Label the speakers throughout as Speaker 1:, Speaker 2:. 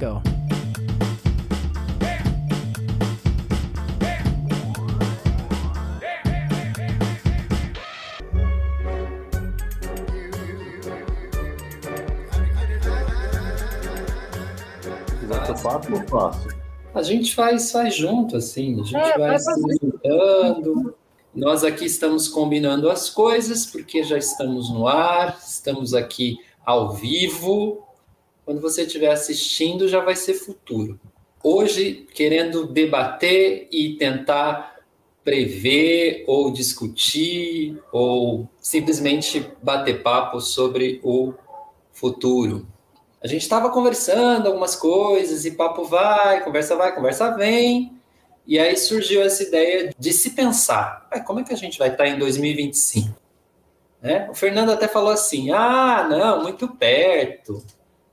Speaker 1: go.
Speaker 2: Fácil ou fácil?
Speaker 3: A gente faz, faz junto, assim, a gente
Speaker 4: É,
Speaker 3: vai se juntando. Nós aqui estamos combinando as coisas, porque já estamos no ar, estamos aqui ao vivo. Quando você estiver assistindo, já vai ser futuro. Hoje, querendo debater e tentar prever ou discutir ou simplesmente bater papo sobre o futuro. A gente estava conversando algumas coisas e papo vai, conversa vai, conversa vem. E aí surgiu essa ideia de se pensar, "Ué, como é que a gente vai estar em 2025? Né? O Fernando até falou assim, ah, não, muito perto.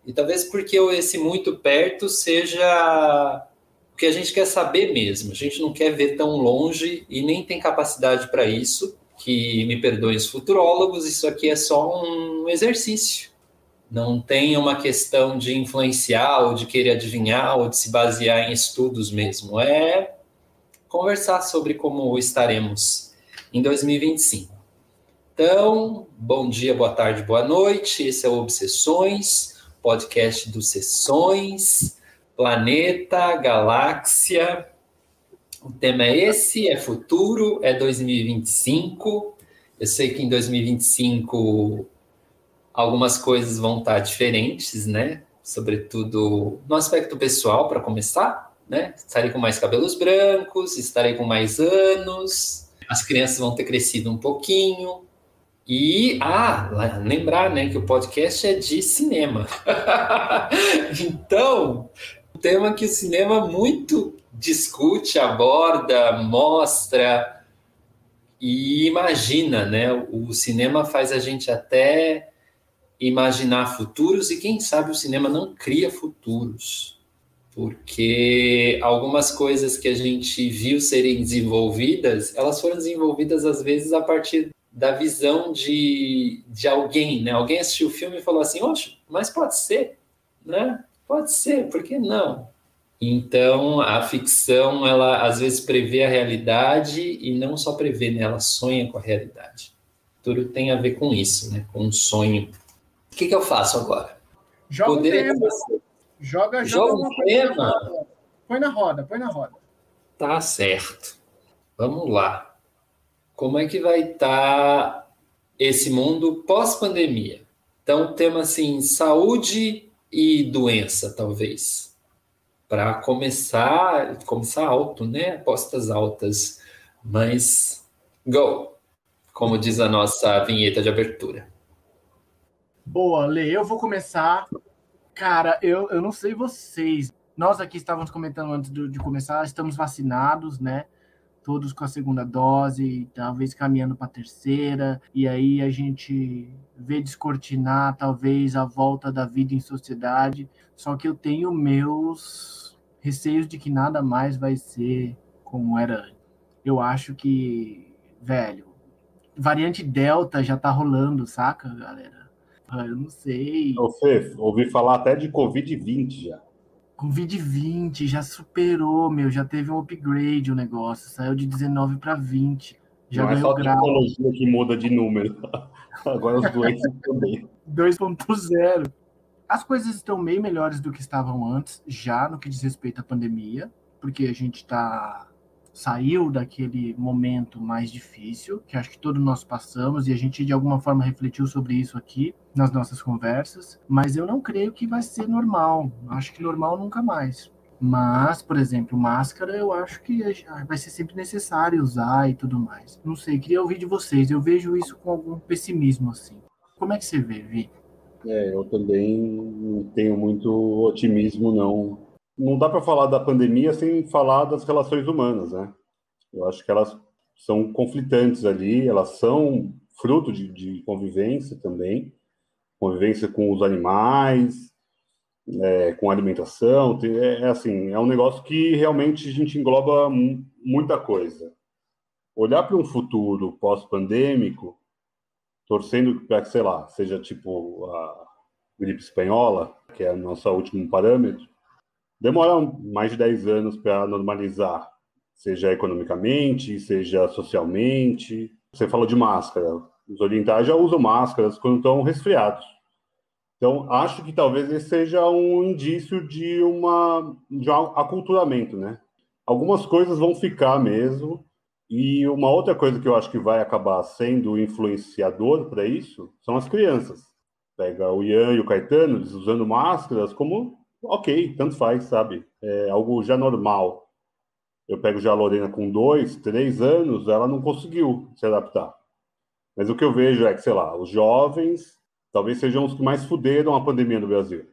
Speaker 3: E talvez porque esse muito perto seja o que a gente quer saber mesmo. A gente não quer ver tão longe e nem tem capacidade para isso. Que me perdoem os futurólogos, isso aqui é só um exercício. Não tem uma questão de influenciar ou de querer adivinhar ou de se basear em estudos mesmo. É conversar sobre como estaremos em 2025. Então, bom dia, boa tarde, boa noite. Esse é o Obsessões, podcast dos Sessões, planeta, galáxia. O tema é esse, é futuro, é 2025. Eu sei que em 2025 algumas coisas vão estar diferentes, né? Sobretudo no aspecto pessoal, para começar, né? Estarei com mais cabelos brancos, estarei com mais anos, as crianças vão ter crescido um pouquinho. E, ah, lembrar, né, que o podcast é de cinema. então, um tema que o cinema muito discute, aborda, mostra e imagina, né? O cinema faz a gente até imaginar futuros e quem sabe o cinema não cria futuros, porque algumas coisas que a gente viu serem desenvolvidas, elas foram desenvolvidas às vezes a partir da visão de, de alguém, né? Alguém assistiu o filme e falou assim, oxe, mas pode ser, né? Pode ser, por que não? Então, a ficção, ela às vezes prevê a realidade e não só prevê, né? Ela sonha com a realidade. Tudo tem a ver com isso, né? Com um sonho. O que, que eu faço agora?
Speaker 4: Joga
Speaker 3: Poderia
Speaker 4: um tema. Joga, joga
Speaker 3: Joga um tema?
Speaker 4: Põe na roda, põe na roda.
Speaker 3: Tá certo. Vamos lá. Como é que vai estar esse mundo pós-pandemia? Então, tema assim, saúde e doença, talvez. Para começar, começar alto, né? Apostas altas. Mas, go! Como diz a nossa vinheta de abertura.
Speaker 4: Boa, Lê, eu vou começar. Cara, eu, eu não sei vocês. Nós aqui estávamos comentando antes de começar, estamos vacinados, né? Todos com a segunda dose, talvez caminhando para a terceira, e aí a gente vê descortinar talvez a volta da vida em sociedade. Só que eu tenho meus receios de que nada mais vai ser como era antes. Eu acho que, velho, variante Delta já tá rolando, saca, galera? Eu não sei.
Speaker 2: Ouvi falar até de Covid-20 já.
Speaker 4: Covid-20 já superou, meu, já teve um upgrade o negócio, saiu de 19 para 20. Já
Speaker 2: não é
Speaker 4: ganhou
Speaker 2: só a
Speaker 4: grau
Speaker 2: tecnologia que muda de número. Agora os doentes também.
Speaker 4: 2.0. As coisas estão meio melhores do que estavam antes, já no que diz respeito à pandemia, porque a gente tá saiu daquele momento mais difícil, que acho que todos nós passamos, e a gente de alguma forma refletiu sobre isso aqui nas nossas conversas, mas eu não creio que vai ser normal. Acho que normal nunca mais. Mas, por exemplo, máscara eu acho que vai ser sempre necessário usar e tudo mais. Não sei, queria ouvir de vocês. Eu vejo isso com algum pessimismo assim. Como é que você vê, Vi?
Speaker 2: É, eu também não tenho muito otimismo, não. Não dá para falar da pandemia sem falar das relações humanas, né? Eu acho que elas são conflitantes ali, elas são fruto de, de convivência também, convivência com os animais, é, com alimentação, é, é assim, é um negócio que realmente a gente engloba mu- muita coisa. Olhar para um futuro pós-pandêmico, torcendo para que, sei lá, seja tipo a gripe espanhola, que é o nosso último parâmetro, demora mais de 10 anos para normalizar, seja economicamente, seja socialmente. Você falou de máscara. Os orientais já usam máscaras quando estão resfriados. Então, acho que talvez esse seja um indício de, uma, de um aculturamento, né? Algumas coisas vão ficar mesmo, e uma outra coisa que eu acho que vai acabar sendo influenciador para isso são as crianças. Pega o Ian e o Caetano, usando máscaras como, ok, tanto faz, sabe? É algo já normal. Eu pego já a Lorena com dois, três anos, ela não conseguiu se adaptar. Mas o que eu vejo é que, sei lá, os jovens talvez sejam os que mais fuderam a pandemia no Brasil.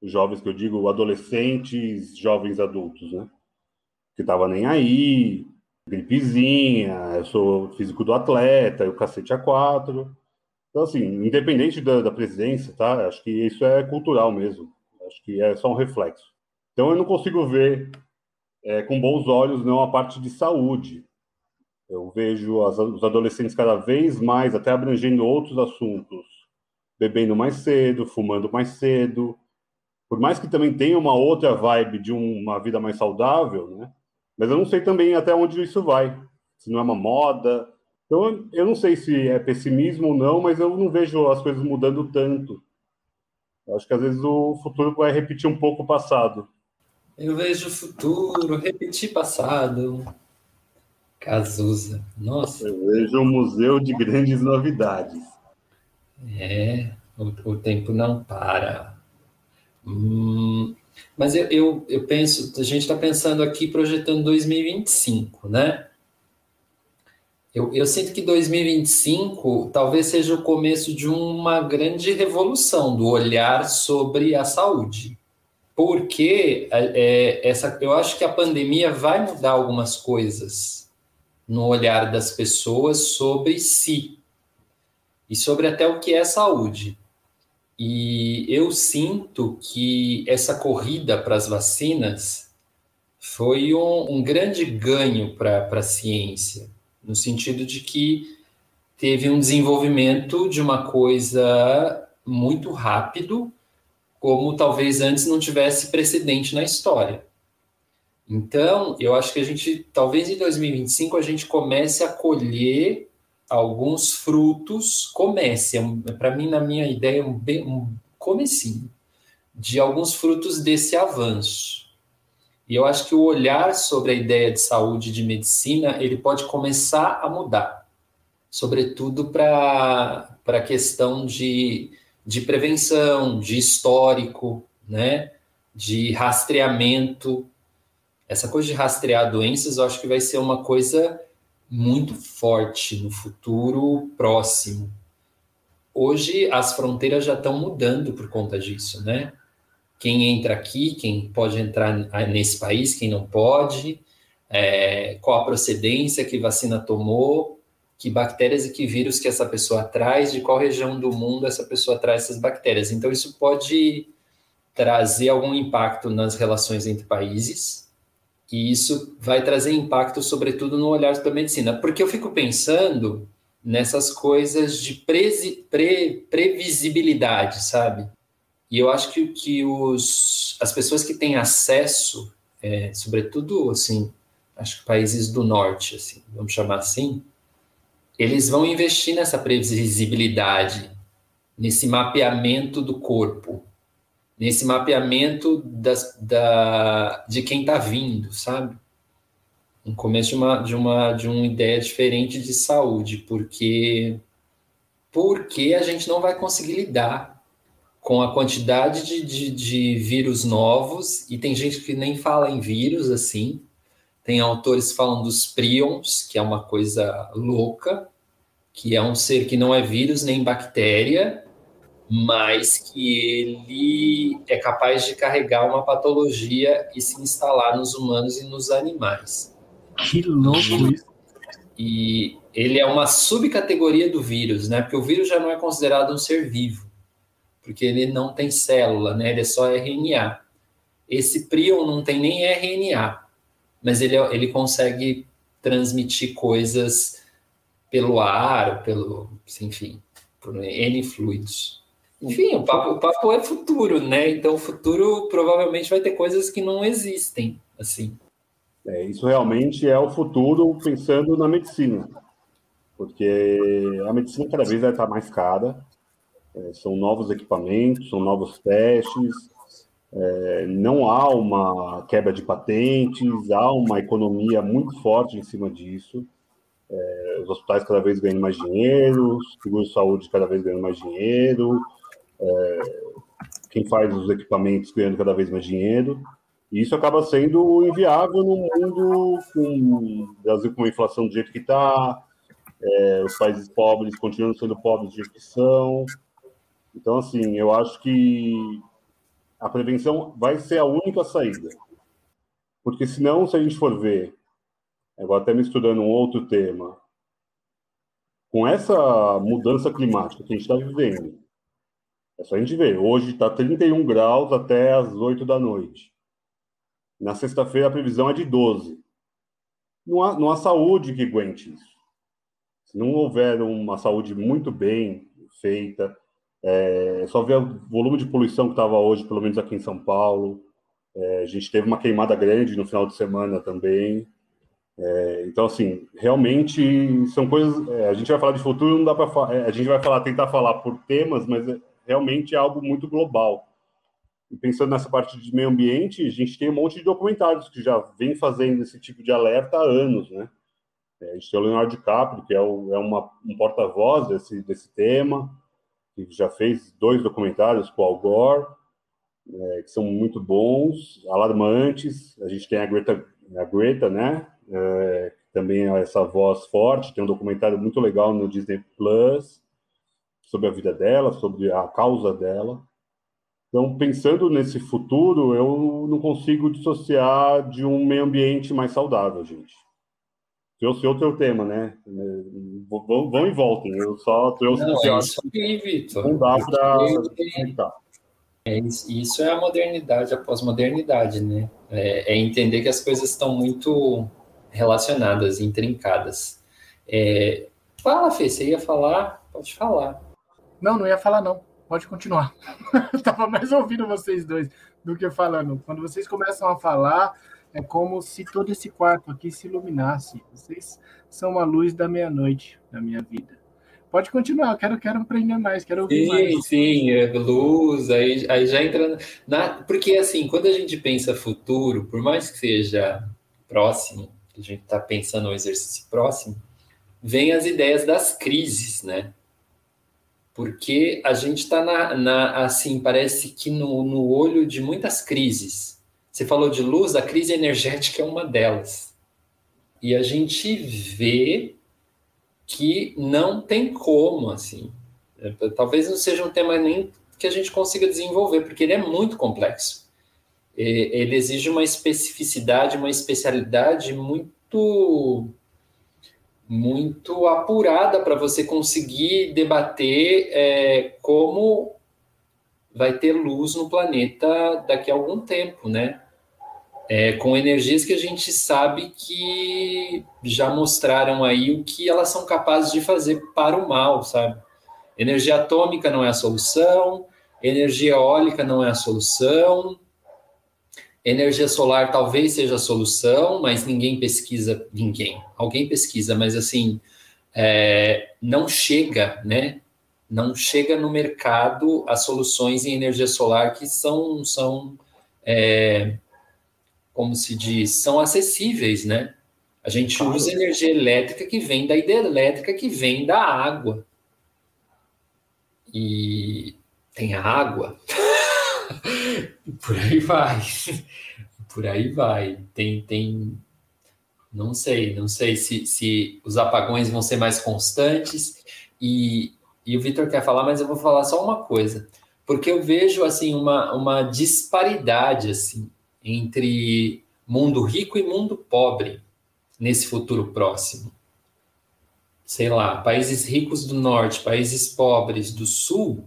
Speaker 2: Os jovens que eu digo, adolescentes, jovens adultos, né? Que tava nem aí, gripezinha, eu sou físico do atleta, o cacete a quatro. Então, assim, independente da, da presidência, tá? Acho que isso é cultural mesmo. Acho que é só um reflexo. Então, eu não consigo ver é, com bons olhos não a parte de saúde. Eu vejo as, os adolescentes cada vez mais, até abrangendo outros assuntos, bebendo mais cedo, fumando mais cedo. Por mais que também tenha uma outra vibe de uma vida mais saudável, né? Mas eu não sei também até onde isso vai. Se não é uma moda. Então, eu não sei se é pessimismo ou não, mas eu não vejo as coisas mudando tanto. Eu acho que às vezes o futuro vai repetir um pouco o passado.
Speaker 3: Eu vejo o futuro repetir passado. Cazuza. Nossa.
Speaker 2: Eu vejo um museu de grandes novidades.
Speaker 3: É, o, o tempo não para. Hum, mas eu, eu, eu, penso, a gente está pensando aqui projetando 2025, né? Eu, eu sinto que 2025 talvez seja o começo de uma grande revolução do olhar sobre a saúde. Porque é, é essa, eu acho que a pandemia vai mudar algumas coisas no olhar das pessoas sobre si e sobre até o que é saúde. E eu sinto que essa corrida para as vacinas foi um, um grande ganho para a ciência, no sentido de que teve um desenvolvimento de uma coisa muito rápido, como talvez antes não tivesse precedente na história. Então, eu acho que a gente, talvez em 2025, a gente comece a colher alguns frutos, comece, é para mim, na minha ideia, um, um comecinho, de alguns frutos desse avanço. E eu acho que o olhar sobre a ideia de saúde e de medicina, ele pode começar a mudar, sobretudo para a questão de, de prevenção, de histórico, né? de rastreamento. Essa coisa de rastrear doenças, eu acho que vai ser uma coisa muito forte no futuro próximo. Hoje as fronteiras já estão mudando por conta disso, né? Quem entra aqui, quem pode entrar nesse país, quem não pode, é, qual a procedência, que vacina tomou, que bactérias e que vírus que essa pessoa traz, de qual região do mundo essa pessoa traz essas bactérias. Então, isso pode trazer algum impacto nas relações entre países, e isso vai trazer impacto, sobretudo, no olhar da medicina. Porque eu fico pensando nessas coisas de pre, pre, previsibilidade, sabe? E eu acho que, que os, as pessoas que têm acesso, é, sobretudo, assim, acho que países do norte, assim, vamos chamar assim, eles vão investir nessa previsibilidade, nesse mapeamento do corpo, nesse mapeamento das, da, de quem está vindo, sabe? Um começo de uma, de uma de uma ideia diferente de saúde, porque porque a gente não vai conseguir lidar com a quantidade de, de, de vírus novos, e tem gente que nem fala em vírus assim, tem autores falando dos prions, que é uma coisa louca, que é um ser que não é vírus nem bactéria, mas que ele é capaz de carregar uma patologia e se instalar nos humanos e nos animais.
Speaker 4: Que louco isso!
Speaker 3: E ele é uma subcategoria do vírus, né? Porque o vírus já não é considerado um ser vivo, porque ele não tem célula, né? Ele é só RNA. Esse prion não tem nem RNA, mas ele, ele consegue transmitir coisas pelo ar, pelo, enfim, por N fluidos. Enfim, o papo, o papo é futuro, né? Então, o futuro provavelmente vai ter coisas que não existem, assim.
Speaker 2: É, isso realmente é o futuro pensando na medicina, porque a medicina cada vez vai estar mais cara, é, são novos equipamentos, são novos testes, é, não há uma quebra de patentes, há uma economia muito forte em cima disso. É, os hospitais cada vez ganhando mais dinheiro, os seguros de saúde cada vez ganhando mais dinheiro, é, quem faz os equipamentos ganhando cada vez mais dinheiro. E isso acaba sendo inviável no mundo com o Brasil com a inflação do jeito que está, é, os países pobres continuam sendo pobres que são. Então, assim, eu acho que a prevenção vai ser a única saída. Porque senão, se a gente for ver, agora até misturando um outro tema, com essa mudança climática que a gente está vivendo, é só a gente ver, hoje está 31 graus até as 8 da noite. Na sexta-feira a previsão é de 12. Não há, não há saúde que aguente isso. Se não houver uma saúde muito bem feita, é, só ver o volume de poluição que estava hoje, pelo menos aqui em São Paulo. É, a gente teve uma queimada grande no final de semana também. É, então, assim, realmente são coisas. É, a gente vai falar de futuro, não dá para é, A gente vai falar, tentar falar por temas, mas é, realmente é algo muito global. E pensando nessa parte de meio ambiente, a gente tem um monte de documentários que já vem fazendo esse tipo de alerta há anos, né? a gente tem o Leonardo DiCaprio, que é, o, é uma, um porta-voz desse, desse tema que já fez dois documentários com o Al Gore, é, que são muito bons, alarmantes. A gente tem a Greta, a Greta né? É, também é essa voz forte. Tem um documentário muito legal no Disney Plus sobre a vida dela, sobre a causa dela. Então, pensando nesse futuro, eu não consigo dissociar de um meio ambiente mais saudável, gente trouxe outro tema, né? Vão, vão e voltem. Eu só trouxe
Speaker 3: não, é isso aí, Vitor. Não dá para. É, isso é a modernidade, a pós-modernidade, né? É, é, entender que as coisas estão muito relacionadas, intrincadas. É... Fala, Fê, você ia falar? Pode falar.
Speaker 4: Não, não ia falar, não. Pode continuar. Eu tava mais ouvindo vocês dois do que falando. Quando vocês começam a falar, é como se todo esse quarto aqui se iluminasse. Vocês são a luz da meia-noite na minha vida. Pode continuar, quero, quero aprender mais, quero ouvir
Speaker 3: sim,
Speaker 4: mais.
Speaker 3: Sim, sim, é luz, aí, aí já entra na. Porque assim, quando a gente pensa futuro, por mais que seja próximo, a gente está pensando no exercício próximo, vem as ideias das crises, né? Porque a gente está na, na, assim, parece que no, no olho de muitas crises você falou de luz, a crise energética é uma delas. E a gente vê que não tem como, assim. É, talvez não seja um tema nem que a gente consiga desenvolver, porque ele é muito complexo. Ele exige uma especificidade, uma especialidade muito muito apurada para você conseguir debater é, como vai ter luz no planeta daqui a algum tempo, né? É, com energias que a gente sabe que já mostraram aí o que elas são capazes de fazer para o mal, sabe? Energia atômica não é a solução, energia eólica não é a solução, energia solar talvez seja a solução, mas ninguém pesquisa, ninguém, alguém pesquisa, mas assim, é, não chega, né? Não chega no mercado as soluções em energia solar que são, são é, como se diz, são acessíveis, né? A gente claro. usa energia elétrica que vem da hidrelétrica que vem da água. E tem água. Por aí vai. Por aí vai. Tem, tem. Não sei, não sei se, se os apagões vão ser mais constantes. E, e o Vitor quer falar, mas eu vou falar só uma coisa. Porque eu vejo assim uma, uma disparidade assim entre mundo rico e mundo pobre nesse futuro próximo. Sei lá, países ricos do norte, países pobres do sul.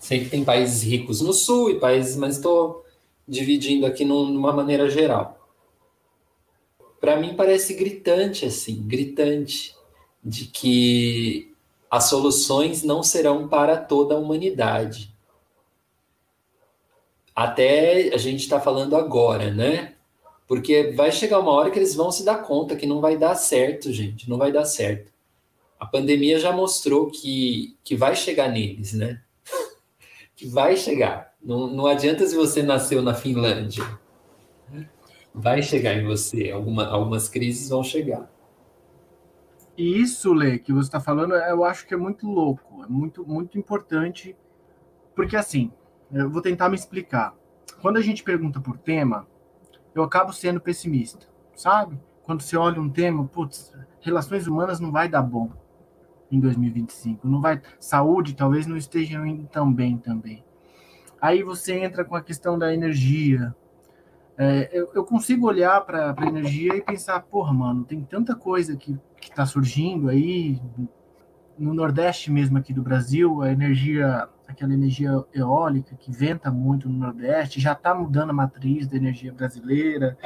Speaker 3: Sei que tem países ricos no sul e países, mas estou dividindo aqui numa maneira geral. Para mim parece gritante assim, gritante de que as soluções não serão para toda a humanidade. Até a gente está falando agora, né? Porque vai chegar uma hora que eles vão se dar conta que não vai dar certo, gente, não vai dar certo. A pandemia já mostrou que, que vai chegar neles, né? que vai chegar. Não, não adianta se você nasceu na Finlândia. Vai chegar em você. Alguma, algumas crises vão chegar.
Speaker 4: E isso, Lê, que você está falando, eu acho que é muito louco, é muito, muito importante, porque assim, eu vou tentar me explicar. Quando a gente pergunta por tema, eu acabo sendo pessimista, sabe? Quando você olha um tema, putz, relações humanas não vai dar bom em 2025, não vai, saúde talvez não esteja indo tão bem também. Aí você entra com a questão da energia, é, eu, eu, consigo olhar para a energia e pensar, porra, mano, tem tanta coisa que está surgindo aí no Nordeste mesmo aqui do Brasil, a energia, aquela energia eólica que venta muito no Nordeste, já está mudando a matriz da energia brasileira.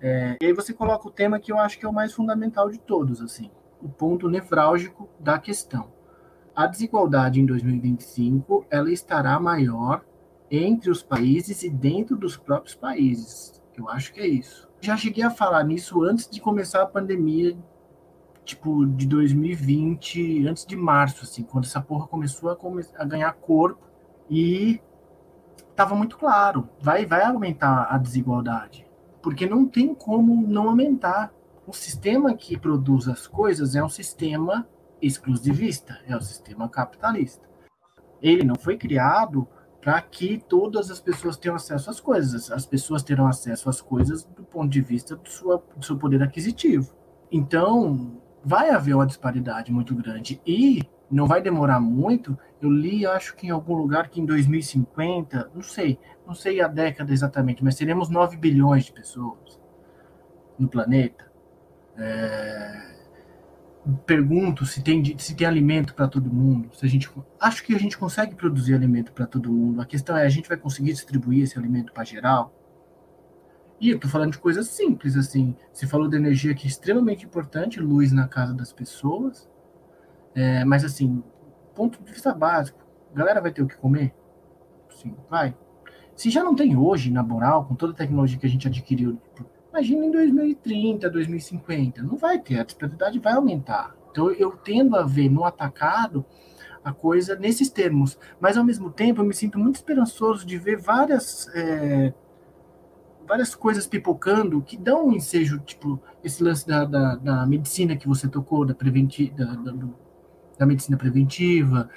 Speaker 4: É, e aí você coloca o tema que eu acho que é o mais fundamental de todos, assim, o ponto nevrálgico da questão. A desigualdade em 2025 ela estará maior entre os países e dentro dos próprios países. Eu acho que é isso. Já cheguei a falar nisso antes de começar a pandemia, tipo, de 2020, antes de março, assim, quando essa porra começou a, come a ganhar corpo e tava muito claro, vai, vai aumentar a desigualdade. Porque não tem como não aumentar. O sistema que produz as coisas é um sistema exclusivista, é o sistema capitalista. Ele não foi criado para que todas as pessoas tenham acesso às coisas. As pessoas terão acesso às coisas do ponto de vista do, sua, do seu poder aquisitivo. Então, vai haver uma disparidade muito grande. E não vai demorar muito. Eu li, acho que em algum lugar que em 2050, não sei, não sei a década exatamente, mas teremos 9 bilhões de pessoas no planeta. É, pergunto se tem, se tem alimento para todo mundo. Se a gente, acho que a gente consegue produzir alimento para todo mundo. A questão é, a gente vai conseguir distribuir esse alimento para geral? E eu tô falando de coisas simples, assim. Você falou de energia que é extremamente importante, luz na casa das pessoas. É, mas, assim, ponto de vista básico, galera vai ter o que comer? Sim, vai. Se já não tem hoje, na moral, com toda a tecnologia que a gente adquiriu Imagina em 2030, 2050. Não vai ter, a disparidade vai aumentar. Então eu tendo a ver no atacado a coisa nesses termos. Mas ao mesmo tempo eu me sinto muito esperançoso de ver várias. É, várias coisas pipocando que dão um ensejo, tipo, esse lance da, da, da medicina que você tocou, da, preventi da, da, da medicina preventiva,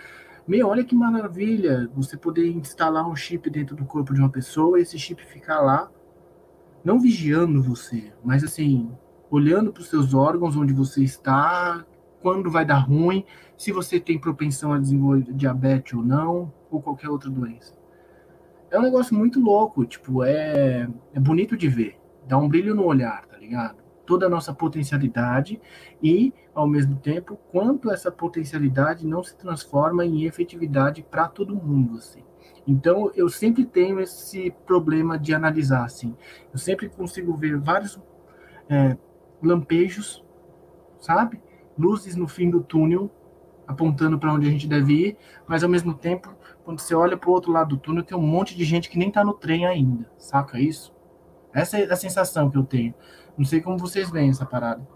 Speaker 4: meu, olha que maravilha você poder instalar um chip dentro do corpo de uma pessoa e esse chip ficar lá não vigiando você, mas assim, olhando para os seus órgãos, onde você está, quando vai dar ruim, se você tem propensão a desenvolver diabetes ou não, ou qualquer outra doença. É um negócio muito louco, tipo, é, é bonito de ver, dá um brilho no olhar, tá ligado? Toda a nossa potencialidade e, ao mesmo tempo, quanto essa potencialidade não se transforma em efetividade para todo mundo, assim. Então, eu sempre tenho esse problema de analisar, assim. Eu sempre consigo ver vários é, lampejos, sabe? Luzes no fim do túnel, apontando para onde a gente deve ir, mas ao mesmo tempo, quando você olha para o outro lado do túnel, tem um monte de gente que nem está no trem ainda, saca isso? Essa é a sensação que eu tenho. Não sei como vocês veem essa parada.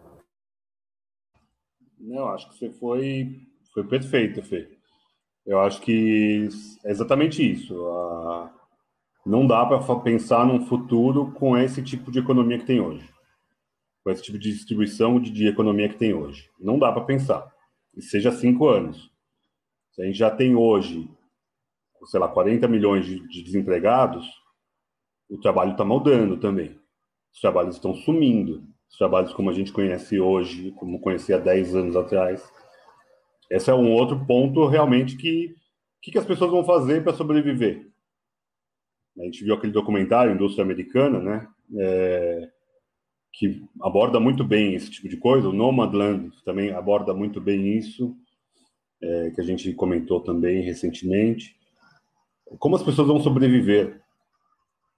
Speaker 2: Não, acho que você foi, foi perfeito, Fê. Eu acho que é exatamente isso. Não dá para pensar num futuro com esse tipo de economia que tem hoje, com esse tipo de distribuição de, de economia que tem hoje. Não dá para pensar. E seja cinco anos. Se a gente já tem hoje, sei lá, 40 milhões de, de desempregados, o trabalho está mudando também. Os trabalhos estão sumindo. Os trabalhos como a gente conhece hoje, como conhecia 10 anos atrás, esse é um outro ponto realmente que que, que as pessoas vão fazer para sobreviver. A gente viu aquele documentário Indústria Americana, né? É, que aborda muito bem esse tipo de coisa. O Nomadland também aborda muito bem isso, é, que a gente comentou também recentemente. Como as pessoas vão sobreviver.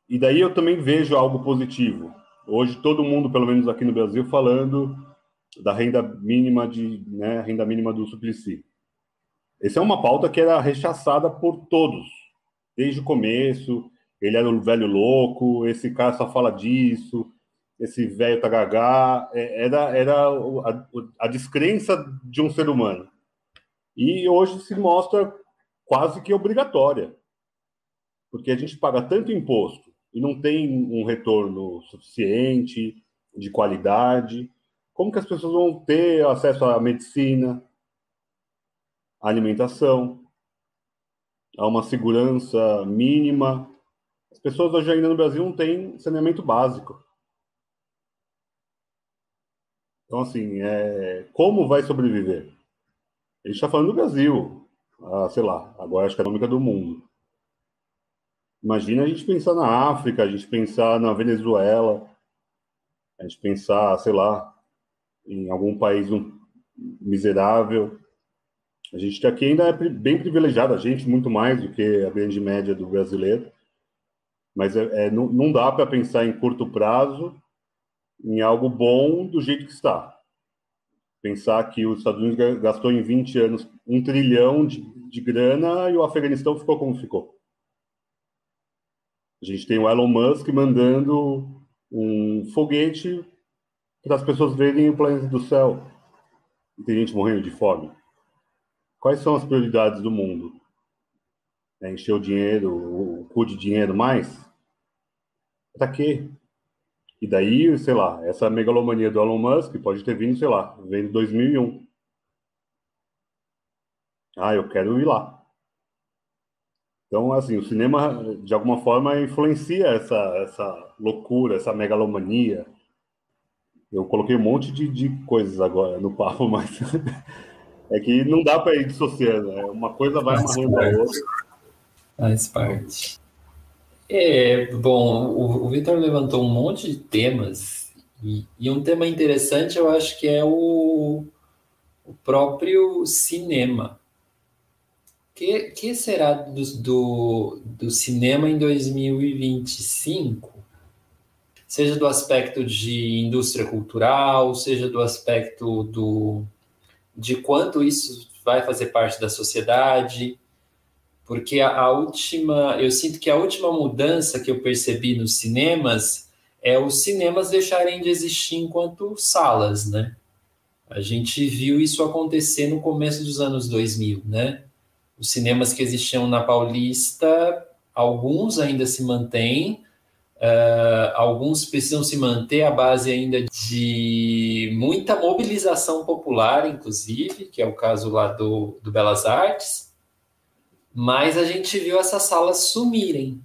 Speaker 2: E daí eu também vejo algo positivo. Hoje todo mundo, pelo menos aqui no Brasil, falando da renda mínima de, né, renda mínima do Suplicy. Essa é uma pauta que era rechaçada por todos, desde o começo. Ele era o velho louco, esse cara só fala disso, esse velho tagagá. É, era, era a, a descrença de um ser humano. E hoje se mostra quase que obrigatória, porque a gente paga tanto imposto e não tem um retorno suficiente, de qualidade. Como que as pessoas vão ter acesso à medicina, à alimentação, a uma segurança mínima? As pessoas hoje ainda no Brasil não têm saneamento básico. Então, assim, é... como vai sobreviver? A gente está falando do Brasil, a, sei lá, agora acho que é a econômica do mundo. Imagina a gente pensar na África, a gente pensar na Venezuela, a gente pensar, sei lá, em algum país miserável. A gente aqui ainda é bem privilegiado, a gente muito mais do que a grande média do brasileiro. Mas é, é não, não dá para pensar em curto prazo em algo bom do jeito que está pensar que os Estados Unidos gastou em 20 anos um trilhão de, de grana e o Afeganistão ficou como ficou. A gente tem o Elon Musk mandando um foguete para as pessoas verem o planeta do céu. E tem gente morrendo de fome. Quais são as prioridades do mundo? É encher o dinheiro, o cu de dinheiro mais? Para quê? E daí, sei lá, essa megalomania do Elon Musk pode ter vindo, sei lá, vem de 2001. Ah, eu quero ir lá. Então, assim, o cinema, de alguma forma, influencia essa, essa loucura, essa megalomania. Eu coloquei um monte de, de coisas agora no papo, mas é que não dá para ir dissociando. Né? Uma coisa vai amarrando a outra.
Speaker 3: Faz parte. É, bom, o, o Vitor levantou um monte de temas, e, e, um tema interessante eu acho que é o, o próprio cinema. Que, que será do, do, do cinema em 2025? Seja do aspecto de indústria cultural, seja do aspecto do, de quanto isso vai fazer parte da sociedade, porque a, a, última, eu sinto que a última mudança que eu percebi nos cinemas é os cinemas deixarem de existir enquanto salas, né? A gente viu isso acontecer no começo dos anos 2000, né? Os cinemas que existiam na Paulista, alguns ainda se mantêm, uh, alguns precisam se manter à base ainda de muita mobilização popular, inclusive, que é o caso lá do, do Belas Artes, mas a gente viu essas salas sumirem,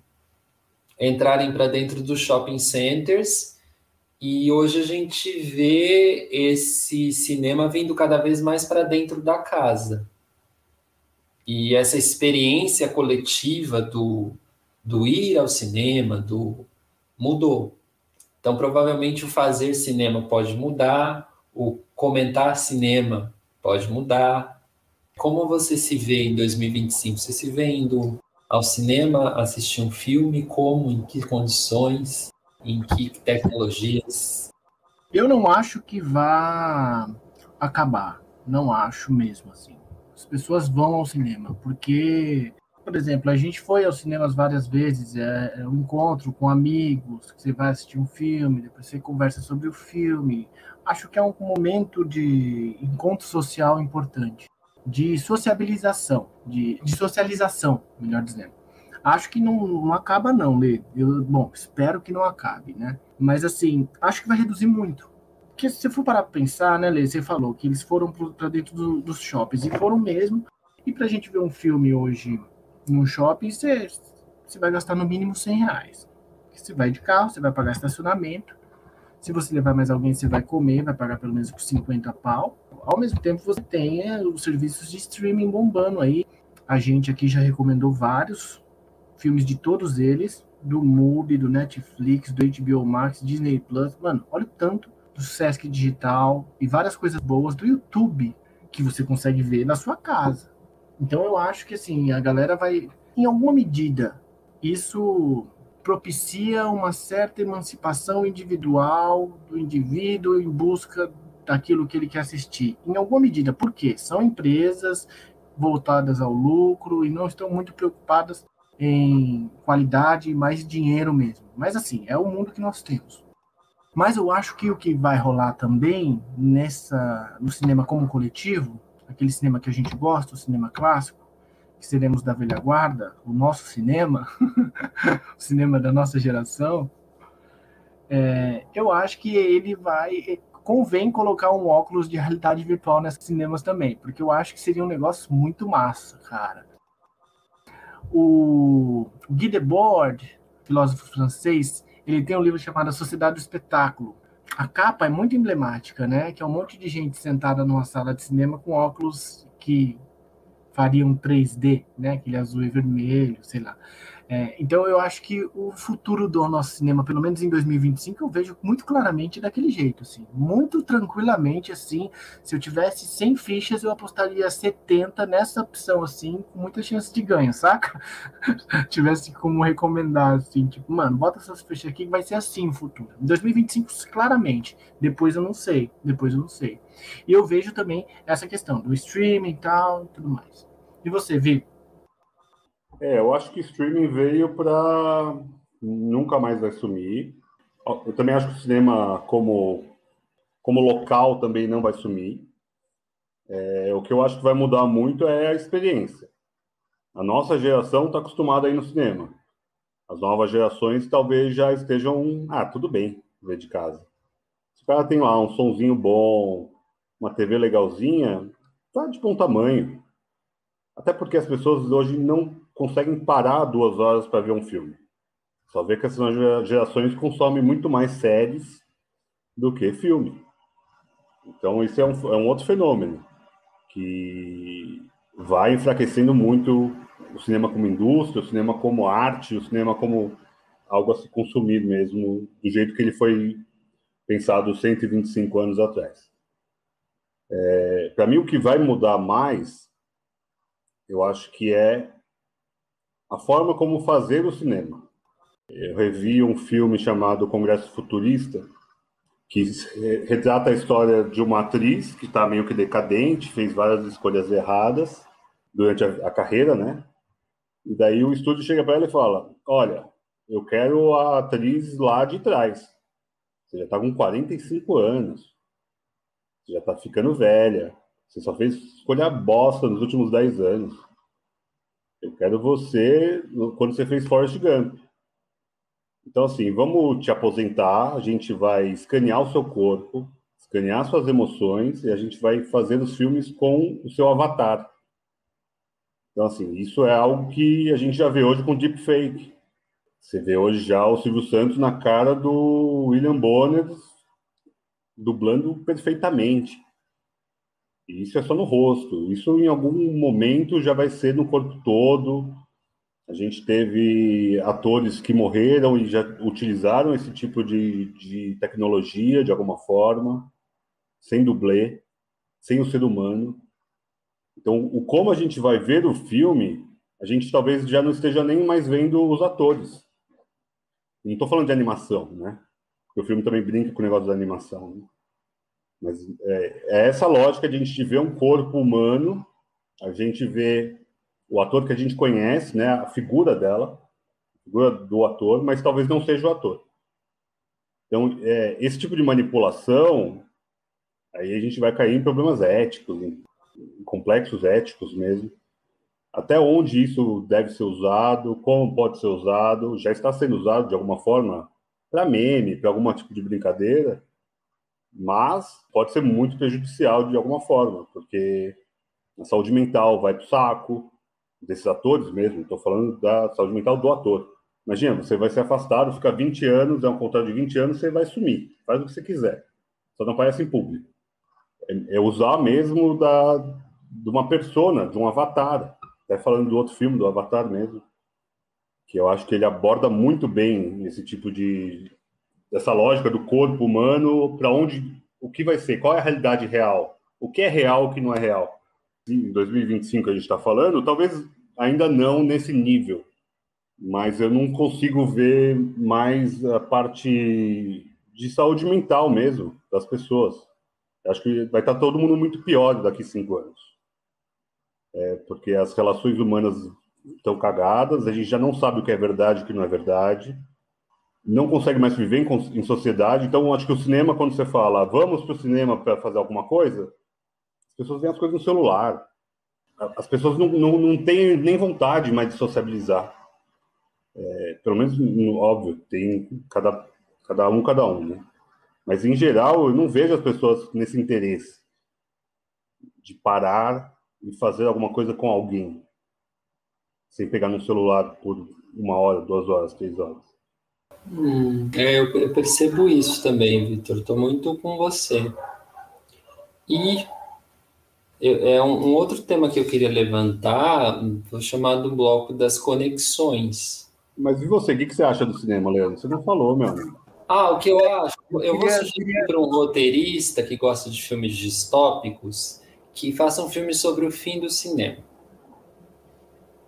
Speaker 3: entrarem para dentro dos shopping centers, e hoje a gente vê esse cinema vindo cada vez mais para dentro da casa. E essa experiência coletiva do, do ir ao cinema, do mudou. Então, provavelmente o fazer cinema pode mudar, o comentar cinema pode mudar, como você se vê em 2025? Você se vê indo ao cinema assistir um filme? Como? Em que condições? Em que tecnologias?
Speaker 4: Eu não acho que vá acabar. Não acho mesmo assim. As pessoas vão ao cinema porque, por exemplo, a gente foi aos cinemas várias vezes. É, é um encontro com amigos. Você vai assistir um filme, depois você conversa sobre o filme. Acho que é um momento de encontro social importante de sociabilização, de, de socialização, melhor dizendo. Acho que não, não acaba não, Lê. Eu, bom, espero que não acabe, né? Mas assim, acho que vai reduzir muito. Porque se você for parar para pensar, né, Lê, você falou que eles foram para dentro do, dos shoppings, e foram mesmo. E para a gente ver um filme hoje no shopping, você, você vai gastar no mínimo 100 reais. Você vai de carro, você vai pagar estacionamento, se você levar mais alguém, você vai comer, vai pagar pelo menos por 50 pau. Ao mesmo tempo, você tem é, os serviços de streaming bombando aí. A gente aqui já recomendou vários filmes de todos eles, do MUBI, do Netflix, do HBO Max, Disney Plus. Mano, olha o tanto do Sesc Digital e várias coisas boas do YouTube que você consegue ver na sua casa. Então eu acho que assim, a galera vai, em alguma medida, isso propicia uma certa emancipação individual do indivíduo em busca daquilo que ele quer assistir. Em alguma medida, por quê? São empresas voltadas ao lucro e não estão muito preocupadas em qualidade, mais dinheiro mesmo. Mas assim, é o mundo que nós temos. Mas eu acho que o que vai rolar também nessa no cinema como coletivo, aquele cinema que a gente gosta, o cinema clássico, que seremos da velha guarda, o nosso cinema, o cinema da nossa geração, é, eu acho que ele vai convém colocar um óculos de realidade virtual nesses cinemas também, porque eu acho que seria um negócio muito massa, cara. O Guy Debord, filósofo francês, ele tem um livro chamado A Sociedade do Espetáculo. A capa é muito emblemática, né? Que é um monte de gente sentada numa sala de cinema com óculos que fariam 3D, né? Aquele azul e vermelho, sei lá. É, então eu acho que o futuro do nosso cinema, pelo menos em 2025, eu vejo muito claramente daquele jeito, assim, muito tranquilamente, assim, se eu tivesse 100 fichas, eu apostaria 70 nessa opção, assim, com muita chance de ganho, saca? tivesse como recomendar, assim, tipo, mano, bota essas fichas aqui que vai ser assim o futuro. Em 2025, claramente, depois eu não sei, depois eu não sei. E eu vejo também essa questão do streaming e tal, tudo mais. E você, Vitor?
Speaker 2: É, eu acho que streaming veio para nunca mais vai sumir. Eu também acho que o cinema como como local também não vai sumir. É, o que eu acho que vai mudar muito é a experiência. A nossa geração está acostumada a ir no cinema. As novas gerações talvez já estejam, ah, tudo bem, ver de casa. Se o cara tem lá um sonzinho bom, uma TV legalzinha, tá de bom tamanho. Até porque as pessoas hoje não conseguem parar duas horas para ver um filme. Só vê que essas gerações consomem muito mais séries do que filme. Então, isso é um, é um outro fenômeno que vai enfraquecendo muito o cinema como indústria, o cinema como arte, o cinema como algo a se consumir mesmo, do jeito que ele foi pensado 125 anos atrás. É, Para mim, o que vai mudar mais, eu acho que é a forma como fazer o cinema. Eu revi um filme chamado Congresso Futurista, que retrata a história de uma atriz que está meio que decadente, fez várias escolhas erradas durante a, a carreira, né? E daí o estúdio chega para ela e fala: Olha, eu quero a atriz lá de trás. Você já está com 45 anos. Você já está ficando velha. Você só fez escolha bosta nos últimos 10 anos. Eu quero você quando você fez Forrest Gump. Então, assim, vamos te aposentar, a gente vai escanear o seu corpo, escanear suas emoções e a gente vai fazer os filmes com o seu avatar. Então, assim, isso é algo que a gente já vê hoje com deepfake. Você vê hoje já o Silvio Santos na cara do William Bonner dublando perfeitamente. Isso é só no rosto. Isso em algum momento já vai ser no corpo todo. A gente teve atores que morreram e já utilizaram esse tipo de, de tecnologia de alguma forma, sem dublê, sem o ser humano. Então, o como a gente vai ver o filme, a gente talvez já não esteja nem mais vendo os atores. Não estou falando de animação, né? Porque o filme também brinca com o negócio da animação. Né? Mas é, é essa lógica de a gente ver um corpo humano, a gente vê o ator que a gente conhece, né, a figura dela, a figura do ator, mas talvez não seja o ator. Então, é, esse tipo de manipulação, aí a gente vai cair em problemas éticos, em, em complexos éticos mesmo. Até onde isso deve ser usado, como pode ser usado, já está sendo usado de alguma forma para meme, para algum tipo de brincadeira, mas pode ser muito prejudicial de alguma forma, porque a saúde mental vai para o saco desses atores mesmo, estou falando da saúde mental do ator. Imagina, você vai ser afastado, fica 20 anos, é um contrato de 20 anos, você vai sumir, faz o que você quiser, só não aparece em público. É, é usar mesmo da, de uma persona, de um avatar, até falando do outro filme, do Avatar mesmo, que eu acho que ele aborda muito bem esse tipo de, dessa lógica do corpo humano para onde o que vai ser, qual é a realidade real, o que é real, o que não é real. Em 2025 a gente está falando, talvez ainda não nesse nível, mas eu não consigo ver mais a parte de saúde mental mesmo das pessoas. Acho que vai estar tá todo mundo muito pior daqui cinco anos. é, porque as relações humanas estão cagadas, a gente já não sabe o que é verdade o que não é verdade, não consegue mais viver em, em sociedade. Então, acho que o cinema, quando você fala vamos para o cinema para fazer alguma coisa, as pessoas veem as coisas no celular. As pessoas não, não, não têm nem vontade mais de sociabilizar. É, pelo menos, óbvio, tem cada, cada um, cada um, né? Mas, em geral, eu não vejo as pessoas nesse interesse de parar e fazer alguma coisa com alguém, sem pegar no celular por uma hora, duas horas, três horas.
Speaker 3: Hum, é, eu, eu, percebo isso também, Vitor. Estou muito com você. E eu, é um, um, outro tema que eu queria levantar, vou chamar do bloco das conexões.
Speaker 2: Mas e você? O que, que você acha do cinema, Leandro? Você não falou, meu amigo.
Speaker 3: Ah, o que eu acho? Eu vou sugerir para um roteirista que gosta de filmes distópicos que faça um filme sobre o fim do cinema.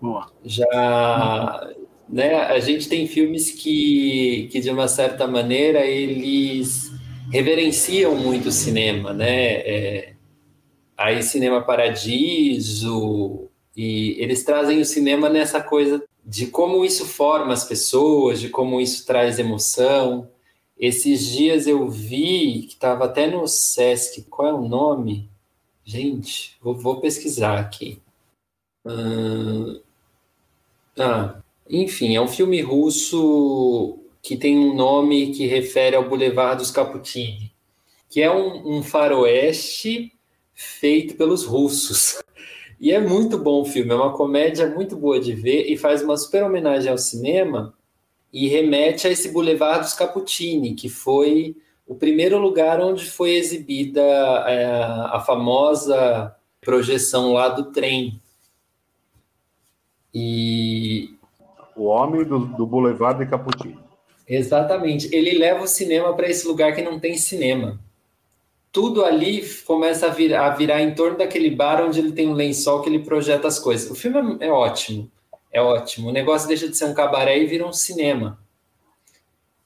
Speaker 4: Boa.
Speaker 3: Já, né, a gente tem filmes que, que de uma certa maneira eles reverenciam muito o cinema, né? É, aí Cinema Paradiso e eles trazem o cinema nessa coisa de como isso forma as pessoas, de como isso traz emoção. Esses dias eu vi que estava até no Sesc, qual é o nome? Gente, vou, vou pesquisar aqui. ah, enfim, é um filme russo que tem um nome que refere ao Boulevard dos Caputini, que é um, um faroeste feito pelos russos. E é muito bom o filme, é uma comédia muito boa de ver e faz uma super homenagem ao cinema e remete a esse Boulevard dos Caputini, que foi o primeiro lugar onde foi exibida é, a famosa projeção lá do trem. E
Speaker 2: o homem do, do Boulevard de Caputini.
Speaker 3: Exatamente. Ele leva o cinema para esse lugar que não tem cinema. Tudo ali começa a, vir, a virar em torno daquele bar onde ele tem um lençol que ele projeta as coisas. O filme é, é ótimo. É ótimo. O negócio deixa de ser um cabaré e vira um cinema.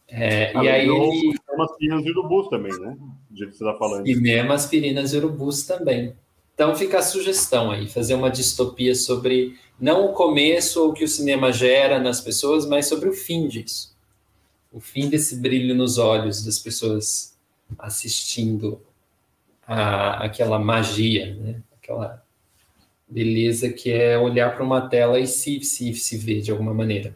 Speaker 3: É, e aí ele.
Speaker 2: Cinema Aspirinas e Urubus também, né? Do jeito que você está falando.
Speaker 3: Cinema Aspirinas e Urubus também. Então fica a sugestão aí, fazer uma distopia sobre não o começo ou o que o cinema gera nas pessoas, mas sobre o fim disso. O fim desse brilho nos olhos das pessoas assistindo a, aquela magia, né? aquela beleza que é olhar para uma tela e se, se, se ver de alguma maneira.